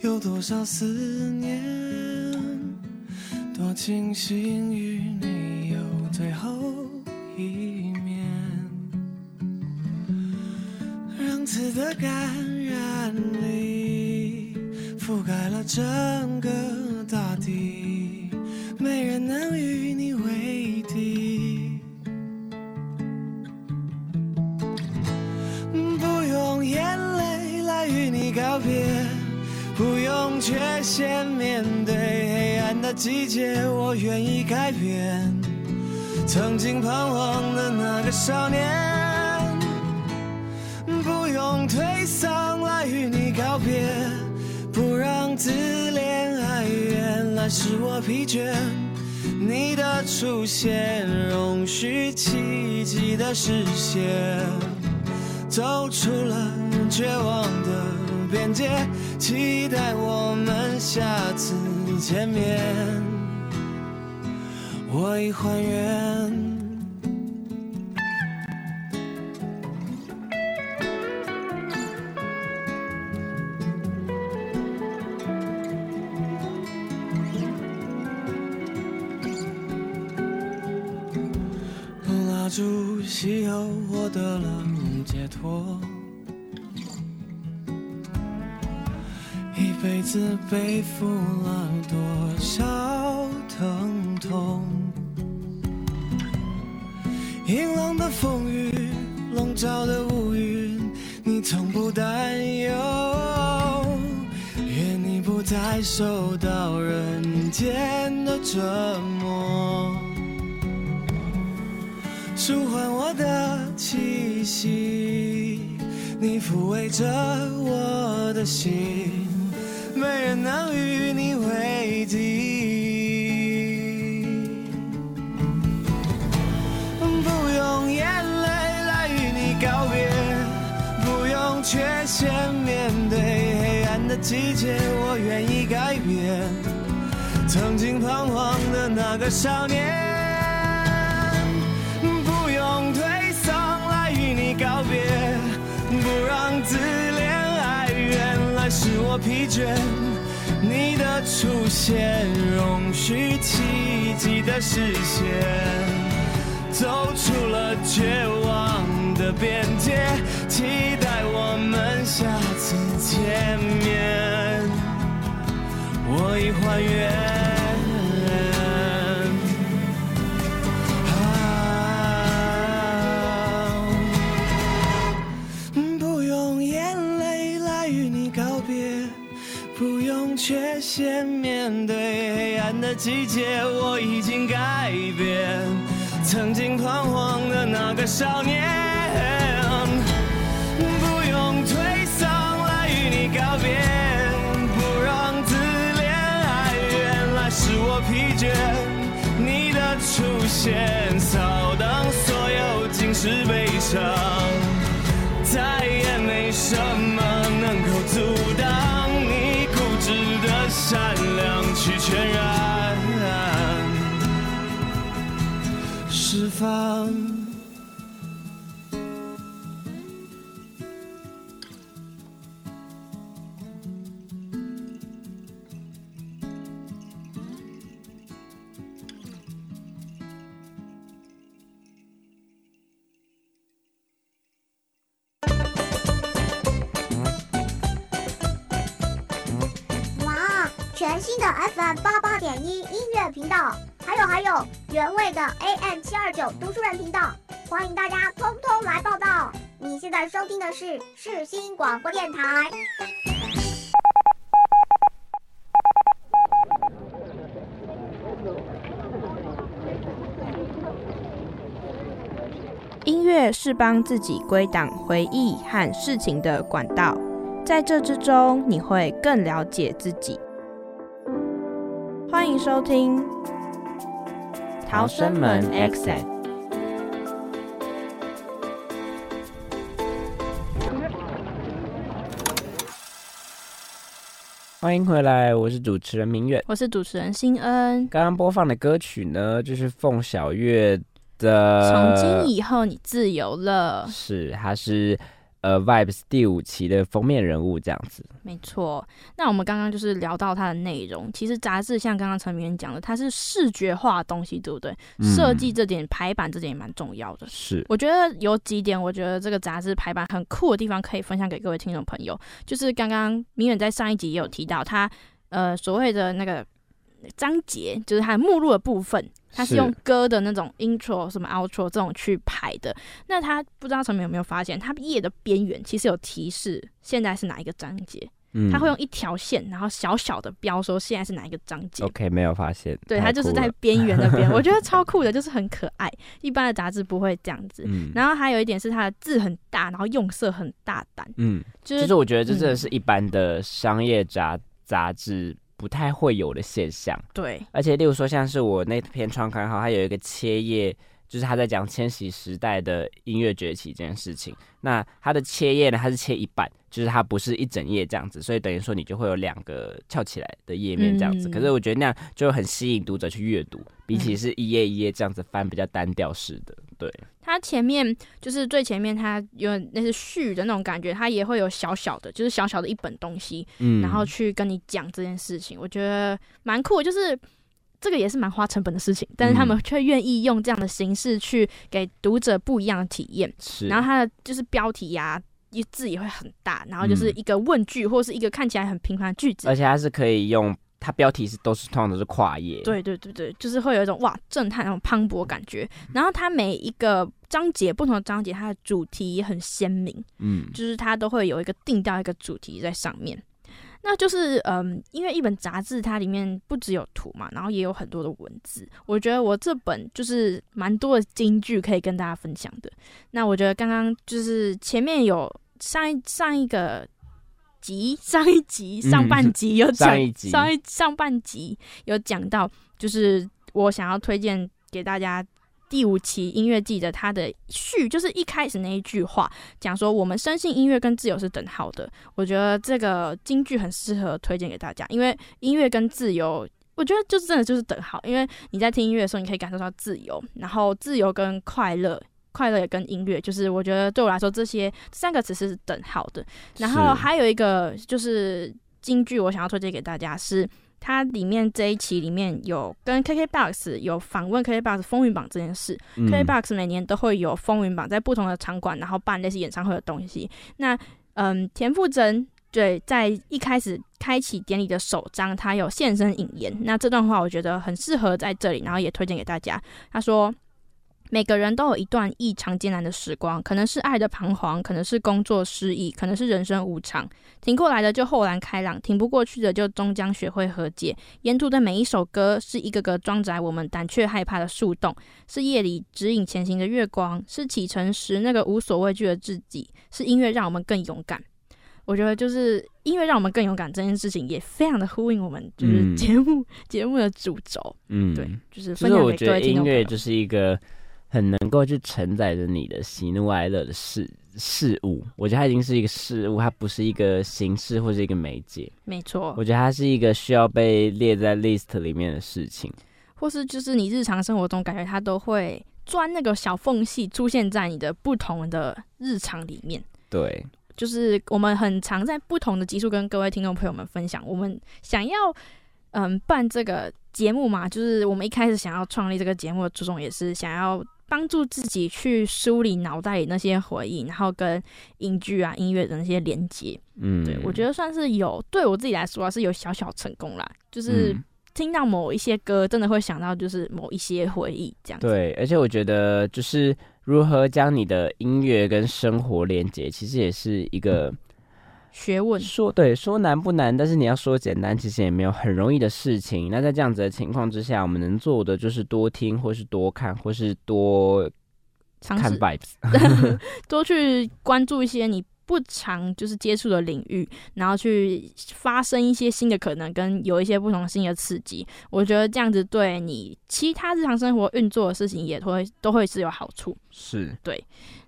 有多少思念？多庆幸与你有最后一。次的感染力覆盖了整个大地，没人能与你为敌。不用眼泪来与你告别，不用缺陷面对黑暗的季节，我愿意改变曾经彷徨的那个少年。用颓丧来与你告别，不让自怜哀怨来使我疲倦。你的出现，容许奇迹的实现，走出了绝望的边界，期待我们下次见面。我已还原。子背负了多少疼痛？阴冷的风雨，笼罩的乌云，你从不担忧，愿你不再受到人间的折磨。舒缓我的气息，你抚慰着我的心，没人能与你为敌。不用眼泪来与你告别，不用缺陷面对黑暗的。季节，我愿意改变。曾经彷徨的那个少年，我疲倦。你的出现，容许奇迹的实现。走出了绝望的边界，期待我们下次见面。我已还原。缺陷面对黑暗的季节，我已经改变。曾经彷徨的那个少年，不用推搡来与你告别，不让自怜爱，原来是我疲倦。你的出现扫荡所有尽是悲伤，再也没什么全然。释放频道，还有还有原味的 AM 七二九读书人频道，欢迎大家通通来报道。你现在收听的是世新广播电台。音乐是帮自己归档回忆和事情的管道，在这之中，你会更了解自己。欢迎收听《逃生门 Exit》。欢迎回来，我是主持人明远。我是主持人新恩。刚刚播放的歌曲呢，就是凤小岳的从今以后，你自由了。是，他是呃 Vibes 第五期的封面人物这样子。没错，那我们刚刚就是聊到它的内容。其实杂志像刚刚陈明远讲的，它是视觉化的东西，对不对？嗯设计这点、排版这点也蛮重要的。是，我觉得有几点，我觉得这个杂志排版很酷的地方，可以分享给各位听众朋友。就是刚刚明远在上一集也有提到，他呃所谓的那个章节，就是它的目录的部分，它是是用歌的那种 intro、什么 outro 这种去排的。那它不知道陈明有没有发现，它页的边缘其实有提示现在是哪一个章节，嗯它会用一条线，然后小小的标说现在是哪一个章节。OK 没有发现，对，太它就是在边缘那边，我觉得超酷的，就是很可爱。一般的杂志不会这样子。嗯然后还有一点是它的字很大，然后用色很大胆，嗯，就就是是我觉得这嗯真的是一般的商业杂杂志不太会有的现象。对，而且，例如说，像是我那篇创刊号，它有一个切页，就是他在讲千禧时代的音乐崛起这件事情。那它的切页呢，它是切一半，就是它不是一整页这样子，所以等于说你就会有两个翘起来的页面这样子。嗯可是我觉得那样就很吸引读者去阅读，比起嗯是一页一页这样子翻比较单调式的。对，它前面就是最前面，它有那是序的那种感觉，它也会有小小的，就是小小的一本东西，嗯，然后去跟你讲这件事情，我觉得蛮酷，就是。这个也是蛮花成本的事情，但是他们嗯却愿意用这样的形式去给读者不一样的体验。是，然后它的就是标题呀、一字也会很大，然后就是嗯一个问句或是一个看起来很平凡的句子，而且它是可以用，它标题是都是通常都是跨页。，对对对对，就是会有一种哇震撼那种磅礴感觉。然后它每一个章节不同的章节，它的主题也很鲜明，嗯，就是它都会有一个定调一个主题在上面。那就是嗯，因为一本杂志它里面不只有图嘛，然后也有很多的文字。我觉得我这本就是蛮多的金句可以跟大家分享的。那我觉得刚刚就是前面有上一上一个集上一集嗯上半集有讲、上一上半集有讲到，就是我想要推荐给大家第五期音乐季的它的序，就是一开始那一句话，讲说我们深信音乐跟自由是等号的。我觉得这个金句很适合推荐给大家，因为音乐跟自由。我觉得就是真的就是等号，因为你在听音乐的时候，你可以感受到自由，然后自由跟快乐，快乐也跟音乐，就是我觉得对我来说这些三个词是等号的。然后还有一个就是京剧，我想要推荐给大家是。它里面这一期里面有跟 KKBOX 有访问 KKBOX 风云榜这件事，嗯 KKBOX 每年都会有风云榜在不同的场馆，然后办类似演唱会的东西。那嗯，田馥甄对在一开始开启典礼的首章，他有现身引言。那这段话我觉得很适合在这里，然后也推荐给大家。他说。每个人都有一段异常艰难的时光，可能是爱的彷徨，可能是工作失意，可能是人生无常。挺过来的就豁然开朗，挺不过去的就终将学会和解。沿途的每一首歌，是一个个装载我们胆怯害怕的树洞，是夜里指引前行的月光，是启程时那个无所畏惧的自己，是音乐让我们更勇敢。我觉得就是音乐让我们更勇敢这件事情，也非常的呼应我们就是嗯节目、节目的主轴，嗯，对，就是就分享给各是我觉得位听。音乐就是一个很能够去承载着你的喜怒哀乐的事事物。我觉得它已经是一个事物，它不是一个形式或是一个媒介。没错，我觉得它是一个需要被列在 list 里面的事情。或是就是你日常生活中感觉它都会钻那个小缝隙，出现在你的不同的日常里面。对，就是我们很常在不同的集数跟各位听众朋友们分享，我们想要嗯办这个节目嘛，就是我们一开始想要创立这个节目的初衷，也是想要帮助自己去梳理脑袋里那些回忆，然后跟影剧啊、音乐的那些连接。嗯，对我觉得算是有，对我自己来说啊是有小小成功啦，就是。嗯听到某一些歌，真的会想到就是某一些回忆这样子。对，而且我觉得就是如何将你的音乐跟生活连接，其实也是一个学问说对说难不难，但是你要说简单，其实也没有很容易的事情。那在这样子的情况之下，我们能做的就是多听，或是多看，或是多看尝试 vibes。多去关注一些你不常就是接触的领域，然后去发生一些新的可能，跟有一些不同新的刺激。我觉得这样子对你其他日常生活运作的事情也会都会是有好处。是，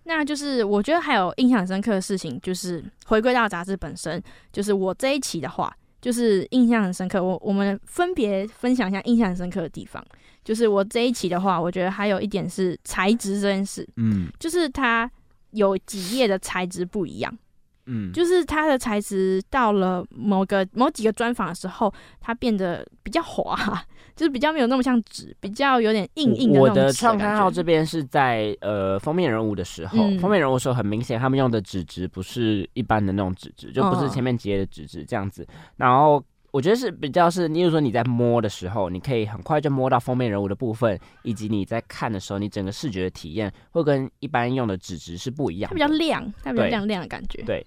那就是我觉得还有印象很深刻的事情，就是回归到杂志本身，就是我这一期的话，就是印象很深刻。我我们分别分享一下印象很深刻的地方。就是我这一期的话，我觉得还有一点是材质这件事，嗯就是它有几页的材质不一样，嗯，就是它的材质到了某个某几个专访的时候，它变得比较滑，就是比较没有那么像纸，比较有点硬硬的我的创刊号这边是在呃封面人物的时候，嗯封面人物的时候很明显，他们用的纸质不是一般的那种纸质，就不是嗯前面几页的纸质这样子。然后我觉得是比较是，例如说你在摸的时候，你可以很快就摸到封面人物的部分，以及你在看的时候，你整个视觉的体验会跟一般用的纸质是不一样它。比较亮，它比较亮亮的感觉。对，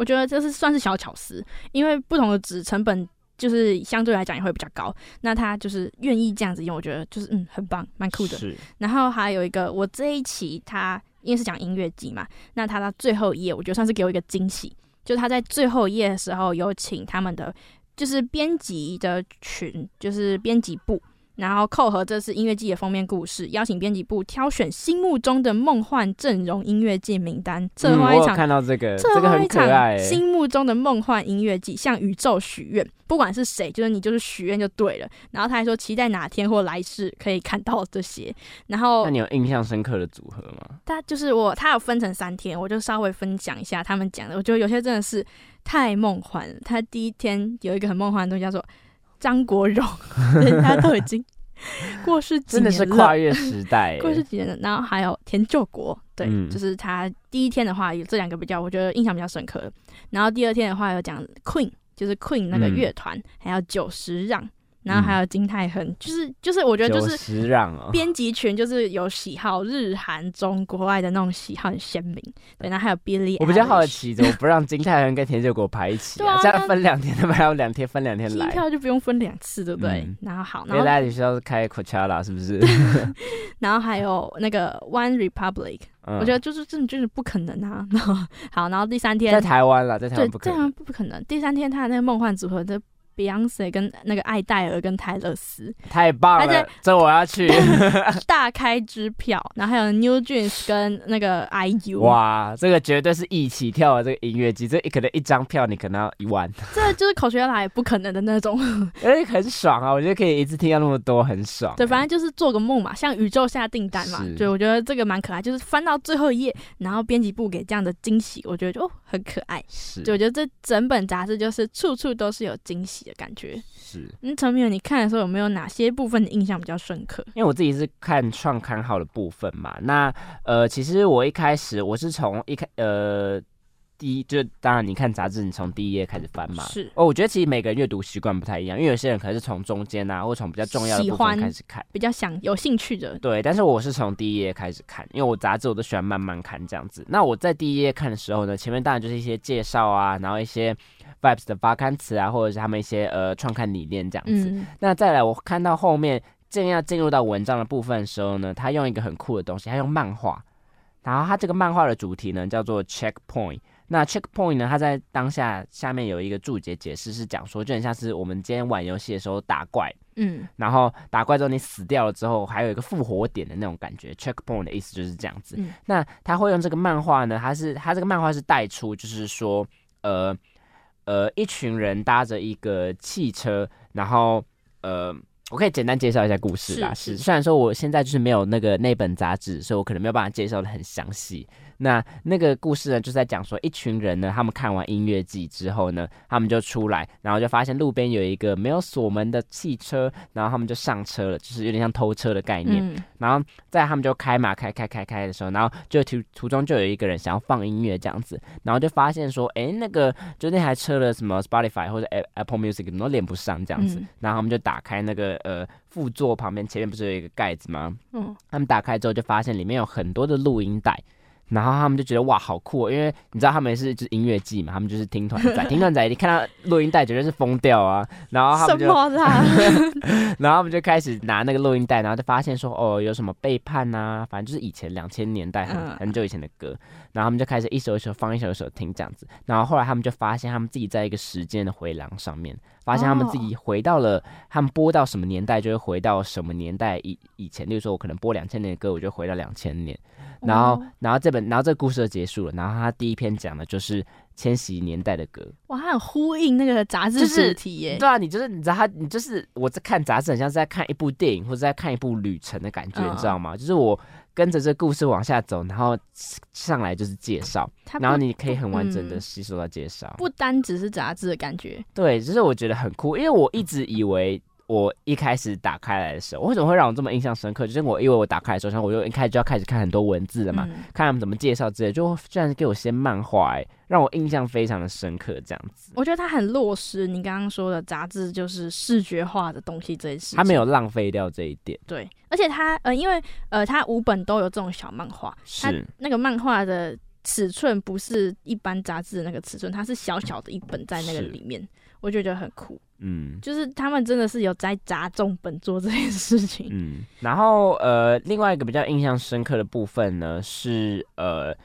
我觉得这是算是小巧思，因为不同的纸成本就是相对来讲也会比较高。那他就是愿意这样子用，我觉得就是嗯很棒，蛮酷的。然后还有一个，我这一期他因为是讲音乐季嘛，那他到最后一页，我觉得算是给我一个惊喜，就是他在最后一页的时候有请他们的就是编辑的群，就是编辑部。然后扣合这次音乐季的封面故事，邀请编辑部挑选心目中的梦幻阵容音乐季名单，策划一场看到这个，策这个很划一场、欸。心目中的梦幻音乐季，向宇宙许愿，不管是谁，就是你就是许愿就对了。然后他还说期待哪天或来世可以看到这些。然后那你有印象深刻的组合吗？他就是我，他有分成三天，我就稍微分享一下他们讲的。我觉得有些真的是太梦幻了。他第一天有一个很梦幻的东西叫做张国荣，人家都已经过世几真的，是跨越时代、过世欸。几年了。然后还有田救国，对，嗯就是他第一天的话有这两个比较，我觉得印象比较深刻。然后第二天的话有讲 Queen，就是 Queen 那个嗯乐团，还有久石让，然后还有金泰亨，就是就是我觉得就是编辑群就是有喜好日韩中国外的那种喜好很鲜明，对，然后还有 Billy，我比较好奇，怎么不让金泰亨跟田秀国排一起 对啊这样分两天，他们还有两天分两天机来。票就不用分两次，对不对？嗯然后好，然后大家学校是开 Coachella 是不是？然后还有那个 One Republic，、嗯我觉得就是真的就是不可能啊。然后好，然后第三天在台湾了，在台对湾不可能。不可能。第三天他的那个梦幻组合的 Beyonce 跟那个艾戴尔跟泰勒斯太棒而且了，这我要去。大开支票，然后还有 New Jeans 跟那个 IU，，哇，这个绝对是一起跳的这个音乐季，这可能一张票你可能要一万，这就是口学来不可能的那种。哎，很爽啊！我觉得可以一次听到那么多，很爽。对，反正就是做个梦嘛，像宇宙下订单嘛。对，我觉得这个蛮可爱，就是翻到最后一页，然后编辑部给这样的惊喜，我觉得就哦很可爱。是就我觉得这整本杂志就是处处都是有惊喜的感觉。是，嗯，陈明，你看的时候有没有哪些部分的印象比较深刻？因为我自己是看创刊号的部分嘛，那呃，其实我一开始我是从一开呃第一，就当然你看杂志，你从第一页开始翻嘛。是哦，我觉得其实每个人阅读习惯不太一样，因为有些人可能是从中间啊，或从比较重要的部分开始看。比较想有兴趣的，对，但是我是从第一页开始看，因为我杂志我都喜欢慢慢看这样子。那我在第一页看的时候呢，前面当然就是一些介绍啊，然后一些 Vibes 的发刊词啊，或者是他们一些呃创刊理念这样子。嗯，那再来，我看到后面正要进入到文章的部分的时候呢，他用一个很酷的东西，他用漫画。然后他这个漫画的主题呢叫做 checkpoint。那 checkpoint 呢，它在当下下面有一个注解解释，是讲说就很像是我们今天玩游戏的时候打怪，嗯，然后打怪之后你死掉了之后，还有一个复活点的那种感觉。checkpoint 的意思就是这样子。嗯那他会用这个漫画呢，他是他这个漫画是带出，就是说，呃呃，一群人搭着一个汽车，然后呃。我可以简单介绍一下故事啦。是是虽然说我现在就是没有那个那本杂志，所以我可能没有办法介绍的很详细。那那个故事呢，就是在讲说一群人呢，他们看完音乐季之后呢，他们就出来，然后就发现路边有一个没有锁门的汽车，然后他们就上车了，就是有点像偷车的概念。嗯，然后在他们就开嘛，开开开开的时候，然后就途途中就有一个人想要放音乐这样子，然后就发现说，哎，那个就那台车的什么 Spotify 或者 Apple Music 怎么都连不上这样子，嗯然后他们就打开那个呃副座旁边前面不是有一个盖子吗？嗯，他们打开之后就发现里面有很多的录音带。然后他们就觉得哇好酷、哦，因为你知道他们是就是音乐季嘛，他们就是听团仔，听团仔一看到录音带绝对是疯掉啊。然后他什们就？然后他们就开始拿那个录音带，然后就发现说，哦，有什么背叛呐、反正就是以前两千年代很、嗯很久以前的歌，然后他们就开始一首一首放，一首一首听这样子。然后后来他们就发现，他们自己在一个时间的回廊上面，发现他们自己回到了，他们播到什么年代，就会回到什么年代以以前。例如说，我可能播两千年的歌，我就回到两千年。然后哦，然后这本，然后这个故事就结束了。然后他第一篇讲的就是千禧年代的歌。哇，它很呼应那个杂志就是主题耶。对啊，你就是你知道他，你就是我在看杂志，很像是在看一部电影或者在看一部旅程的感觉，嗯你知道吗？就是我跟着这故事往下走，然后上来就是介绍，然后你可以很完整的嗯吸收到介绍。不单只是杂志的感觉，对，就是我觉得很酷，因为我一直以为。我一开始打开来的时候，为什么会让我这么印象深刻？就是我因为我打开的时候，然后我就一开始就要开始看很多文字了嘛，嗯看他们怎么介绍之类，就居然给我先漫画、哎，让我印象非常的深刻，这样子。我觉得它很落实你刚刚说的杂志就是视觉化的东西这一事情。他没有浪费掉这一点，对，而且它呃，因为呃，它五本都有这种小漫画，它是那个漫画的尺寸不是一般杂志的那个尺寸，它是小小的一本在那个里面，我就觉得很酷。嗯。就是他们真的是有在砸重本做这件事情。嗯，然后呃，另外一个比较印象深刻的部分呢，是呃，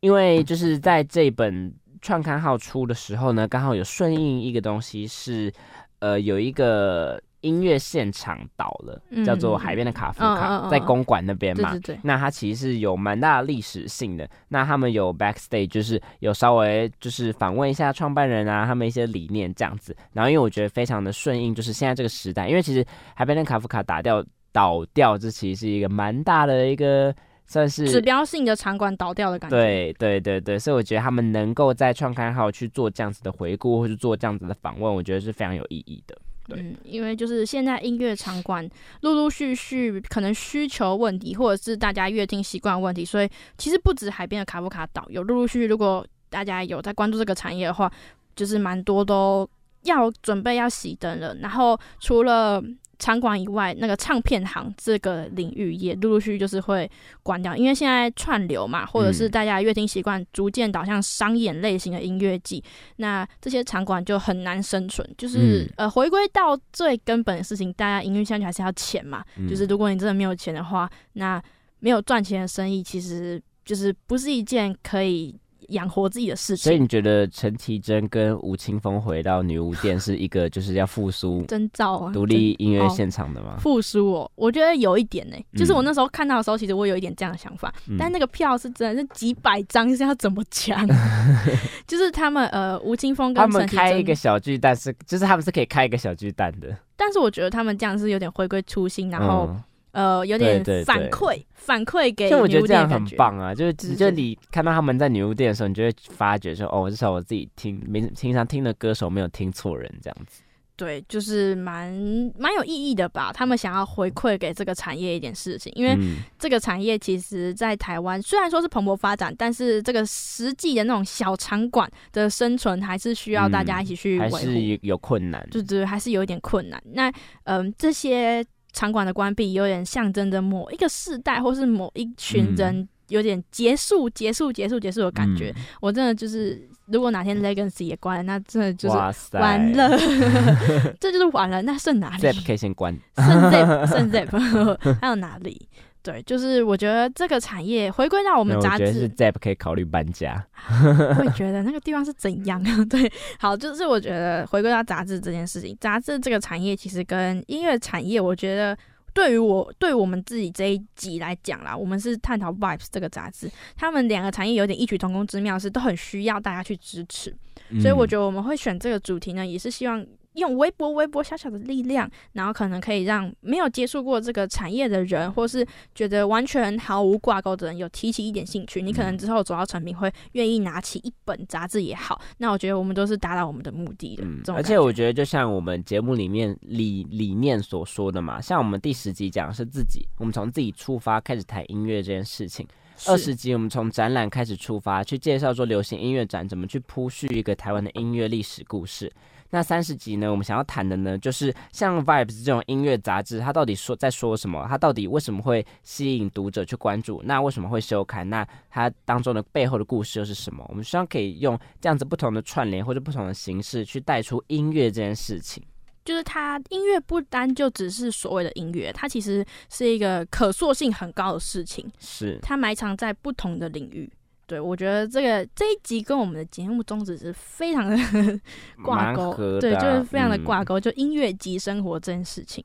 因为就是在这本创刊号出的时候呢，刚好有顺应一个东西是，呃，有一个音乐现场倒了，嗯叫做海边的卡夫卡，在公馆那边嘛。对对对，那它其实是有蛮大的历史性的。那他们有 backstage，就是有稍微就是访问一下创办人啊，他们一些理念这样子。然后因为我觉得非常的顺应，就是现在这个时代，因为其实海边的卡夫卡打掉倒掉，这其实是一个蛮大的一个算是指标性的场馆倒掉的感觉。，对对对对，所以我觉得他们能够在创刊号去做这样子的回顾，或是做这样子的访问，我觉得是非常有意义的。嗯，因为就是现在音乐场馆陆陆续续可能需求问题，或者是大家乐听习惯问题，所以其实不止海边的卡夫卡岛有陆陆续续，如果大家有在关注这个产业的话，就是蛮多都要准备要熄灯了。然后除了场馆以外，那个唱片行这个领域也陆陆续续就是会关掉，因为现在串流嘛，或者是嗯大家乐听习惯逐渐导向商演类型的音乐季，那这些场馆就很难生存。就是、嗯呃，回归到最根本的事情，大家音乐下去还是要钱嘛。嗯就是如果你真的没有钱的话，那没有赚钱的生意，其实就是不是一件可以养活自己的事情所以。你觉得陈绮贞跟吴青峰回到女巫店是一个就是要复苏 征兆啊，独立音乐哦现场的吗？复苏哦，我觉得有一点呢、就是我嗯那时候看到的时候，其实我有一点这样的想法，嗯但那个票是真的是几百张，是要怎么抢？就是他们呃，吴青峰跟他们开一个小巨蛋是，就是他们是可以开一个小巨蛋的，但是我觉得他们这样是有点回归初心，然后、嗯呃有点对对对反馈反馈给我觉女得这样很。棒啊，就是对就你看到他们在女巫店的时候，你就会发觉说，哦，至少我自己听没平常听的歌手没有听错人这样子。对，就是蛮蛮有意义的吧。他们想要回馈给这个产业一点事情，因为嗯这个产业其实，在台湾虽然说是蓬勃发展，但是这个实际的那种小场馆的生存，还是需要大家一起去维护。还是有有困难。就是，还是有一点困难。那嗯，这些场馆的关闭，有点象征着某一个世代或是某一群嗯人有点结束、结束、结束、结束的感觉。我真的就是，如果哪天 Legacy 也关了，那真的就是，完了，这就是完了。那剩哪里？，Zep 可以先关。剩 Zep，剩 Zip，还有哪里？对，就是我觉得这个产业回归到我我们杂觉得是志，Zep 可以考虑搬家。我也觉得那个地方是怎样？对，好，就是我觉得回归到杂志这件事情，杂志这个产业其实跟音乐产业，我觉得对于我对我们自己这一集来讲啦，我们是探讨 Vibes 这个杂志，他们两个产业有点异曲同工之妙，是都很需要大家去支持。所以我觉得我们会选这个主题呢，也是希望用微薄微薄小小的力量，然后可能可以让没有接触过这个产业的人，或是觉得完全毫无挂钩的人，有提起一点兴趣。你可能之后走到成品会愿意拿起一本杂志也好，那我觉得我们都是达到我们的目的的。而且我觉得，就像我们节目里面理理念所说的嘛，像我们第十集讲的是自己，我们从自己出发开始谈音乐这件事情。二十集我们从展览开始出发，去介绍说流行音乐展怎么去铺叙一个台湾的音乐历史故事。那三十集呢，我们想要谈的呢，就是像 Vibes 这种音乐杂志，它到底说在说什么？它到底为什么会吸引读者去关注？那为什么会休刊？那它当中的背后的故事又是什么？我们希望可以用这样子不同的串联或者不同的形式去带出音乐这件事情。就是它音乐不单就只是所谓的音乐，它其实是一个可塑性很高的事情。是，它埋藏在不同的领域。对，我觉得这个这一集跟我们的节目宗旨是非常的 挂钩，对，就是啊非常的嗯挂钩，就音乐及生活这件事情。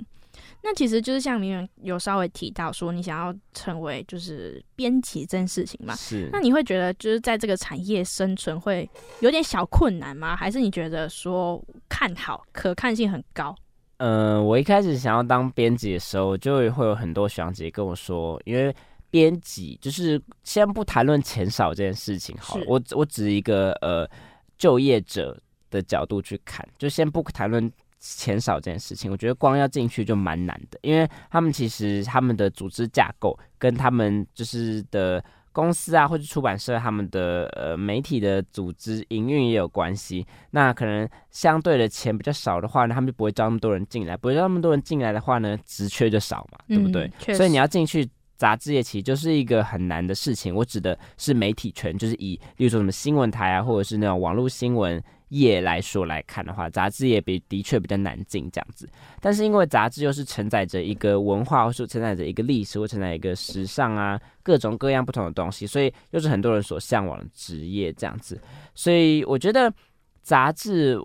那其实就是像明远有稍微提到说，你想要成为就是编辑这件事情嘛，是。那你会觉得就是在这个产业生存会有点小困难吗？还是你觉得说看好可看性很高？嗯，我一开始想要当编辑的时候，就会有很多学长姐跟我说，因为编辑就是先不谈论钱少这件事情好我我指一个呃就业者的角度去看，就先不谈论钱少这件事情，我觉得光要进去就蛮难的，因为他们其实他们的组织架构跟他们就是的。公司啊，或者出版社，他们的呃媒体的组织营运也有关系。那可能相对的钱比较少的话呢，他们就不会招那么多人进来，不会招那么多人进来的话呢，职缺就少嘛，对不对嗯？所以你要进去杂志业，其实就是一个很难的事情。我指的是媒体圈，就是以例如说什么新闻台啊，或者是那种网络新闻业来说来看的话，杂志业比的确比较难进这样子。但是因为杂志又是承载着一个文化，或是承载着一个历史，或承载一个时尚啊，各种各样不同的东西，所以又是很多人所向往的职业这样子。所以我觉得杂志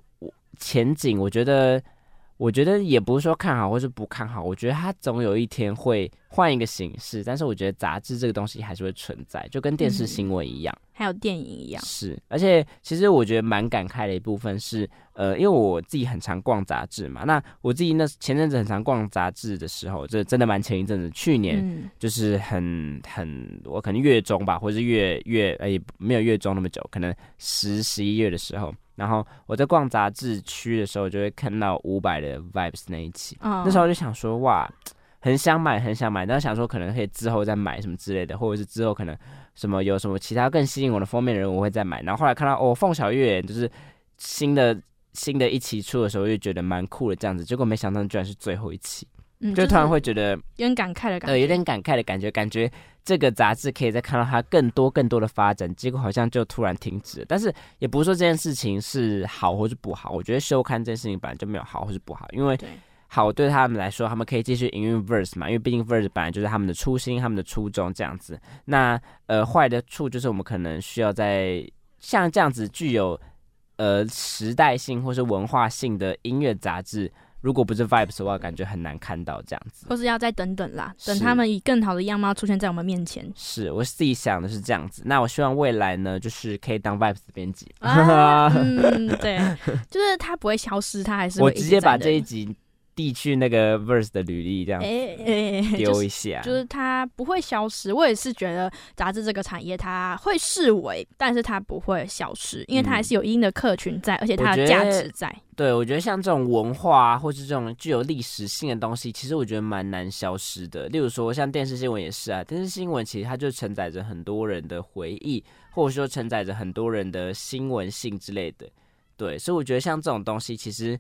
前景，我觉得。我觉得也不是说看好或是不看好，我觉得它总有一天会换一个形式，但是我觉得杂志这个东西还是会存在，就跟电视嗯新闻一样。还有电影一样，是，而且其实我觉得蛮感慨的一部分是，呃，因为我自己很常逛杂志嘛，那我自己那前阵子很常逛杂志的时候，这真的蛮前一阵子，去年嗯，就是很很，我可能月中吧，或是月月，哎、没有月中那么久，可能十十一月的时候，然后我在逛杂志区的时候，就会看到五百的 Vibes 那一期，哦那时候就想说，哇，很想买，很想买，但是想说可能可以之后再买什么之类的，或者是之后可能什么有什么其他更吸引我的封面人物我会再买。然后后来看到哦，凤小岳就是新的新的一期出的时候，就觉得蛮酷的这样子，结果没想到居然是最后一期，嗯就突然会觉得有点感慨的感觉，呃有点感慨的感觉，感觉这个杂志可以再看到它更多更多的发展，结果好像就突然停止了。但是也不是说这件事情是好或是不好，我觉得休刊这件事情本来就没有好或是不好，因为。好对他们来说，他们可以继续营运 Verse 嘛，因为毕竟 Verse 本来就是他们的初心、他们的初衷这样子。那呃，坏的处就是我们可能需要在像这样子具有呃时代性或是文化性的音乐杂志，如果不是 Vibes 的话，感觉很难看到这样子。或是要再等等啦，等他们以更好的样貌出现在我们面前。是我自己想的是这样子，那我希望未来呢，就是可以当 Vibes 的编辑，啊，嗯，对，就是它不会消失，它还是会我直接把这一集递去那个 Verse 的履历，这样哎哎，哎就是丢一下。就是它不会消失。我也是觉得杂志这个产业它会视为，但是它不会消失，因为它还是有一定的客群在，而且它的价值在。对，我觉得像这种文化啊，或是这种具有历史性的东西，其实我觉得蛮难消失的。例如说，像电视新闻也是啊，电视新闻其实它就承载着很多人的回忆，或者说承载着很多人的新闻性之类的。对，所以我觉得像这种东西，其实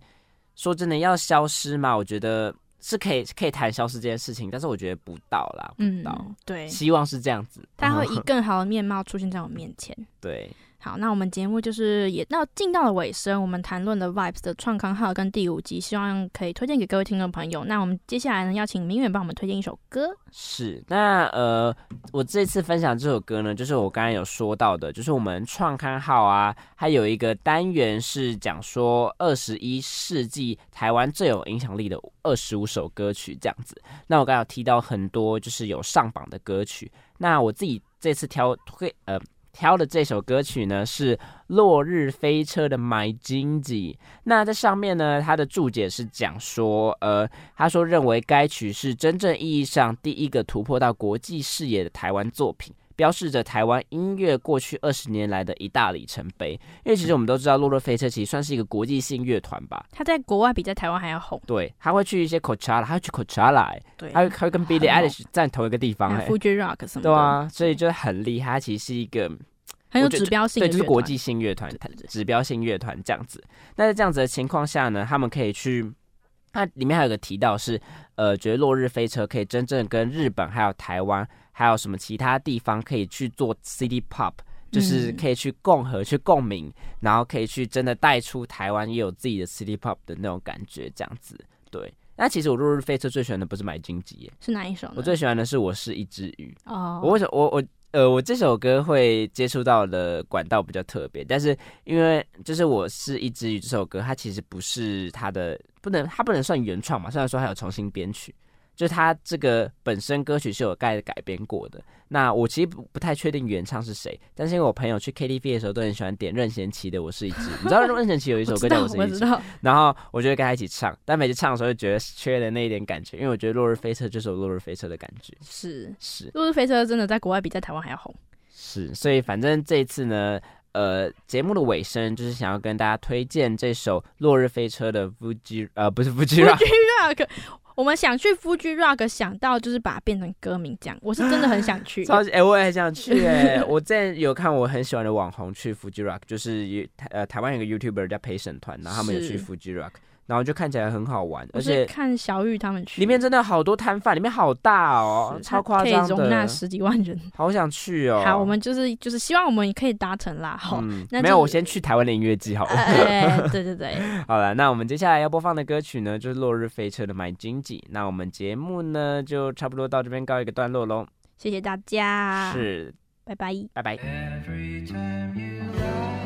说真的要消失嘛，我觉得是可以可以谈消失这件事情，但是我觉得不到啦，不嗯到。，对，希望是这样子，他会以更好的面貌出现在我面前。对，好，那我们节目就是也到进到了尾声，我们谈论的 Vibes 的创刊号跟第五集，希望可以推荐给各位听众朋友。那我们接下来呢，要请明远帮我们推荐一首歌。是，那呃，我这次分享这首歌呢，就是我刚才有说到的，就是我们创刊号啊，还有一个单元是讲说二十一世纪台湾最有影响力的二十五首歌曲这样子。那我刚才有提到很多就是有上榜的歌曲，那我自己这次挑推呃。挑的这首歌曲呢是《落日飞车》的《My Jinji，》。那在上面呢，它的注解是讲说，呃，他说认为该曲是真正意义上第一个突破到国际视野的台湾作品，标示着台湾音乐过去二十年来的一大里程碑。因为其实我们都知道，落日飞车其实算是一个国际性乐团吧。他在国外比在台湾还要红。对，他会去一些 Coachella，他会去 Coachella，、欸、对，他会他会跟猛 Eilish 在同一个地方、还欸，有 Fuji Rock 什么的，对啊，所以就很厉害。他其实是一个很有指标性的对，就是国际性乐团指标性乐团这样子。那在这样子的情况下呢，他们可以去，它里面还有个提到是，呃，觉得落日飞车可以真正跟日本、还有台湾，还有什么其他地方可以去做 City Pop。就是嗯可以去共和、去共鸣，然后可以去真的带出台湾也有自己的 City Pop 的那种感觉，这样子。对，那其实我落日飞车最喜欢的不是买荆棘耶，是哪一首？我最喜欢的是我是一只鱼。哦，我为什么我我呃我这首歌会接触到的管道比较特别，但是因为就是我是一只鱼这首歌，它其实不是它的不能它不能算原创嘛，虽然说它有重新编曲。就是他这个本身歌曲是有盖改编过的，那我其实不不太确定原唱是谁，但是因为我朋友去 KTV 的时候都很喜欢点任贤齐的《我是一只》，你知道任 贤齐有一首歌叫《我是一只然后我就会跟他一起唱，但每次唱的时候就觉得缺了那一点感觉，因为我觉得《落日飞车》就是有《落日飞车》的感觉，是是落日飞车真的在国外比在台湾还要红。是，所以反正这一次呢，呃，节目的尾声就是想要跟大家推荐这首《落日飞车》的 Fuji，呃，不是 Fuji Rock，Fuji Rock，我们想去 Fuji Rock，想到就是把它变成歌名这样，我是真的很想去。超级哎、我也很想去 哎、我之前有看我很喜欢的网红去 Fuji Rock，就是有台呃台湾有个 YouTuber 叫陪审团，然后他们有去 Fuji Rock，然后就看起来很好玩，而且看小玉他们去，里面真的好多摊贩，里面好大哦，超夸张可以容纳，十几万人。好想去哦。好，我们就是就是希望我们也可以达成啦。好，嗯，那没有，我先去台湾的音乐季好了。哎，对对对，好了，那我们接下来要播放的歌曲呢，就是《落日飞车》的《买经济》。那我们节目呢，就差不多到这边告一个段落喽。谢谢大家，，是，拜拜。拜拜。Every time you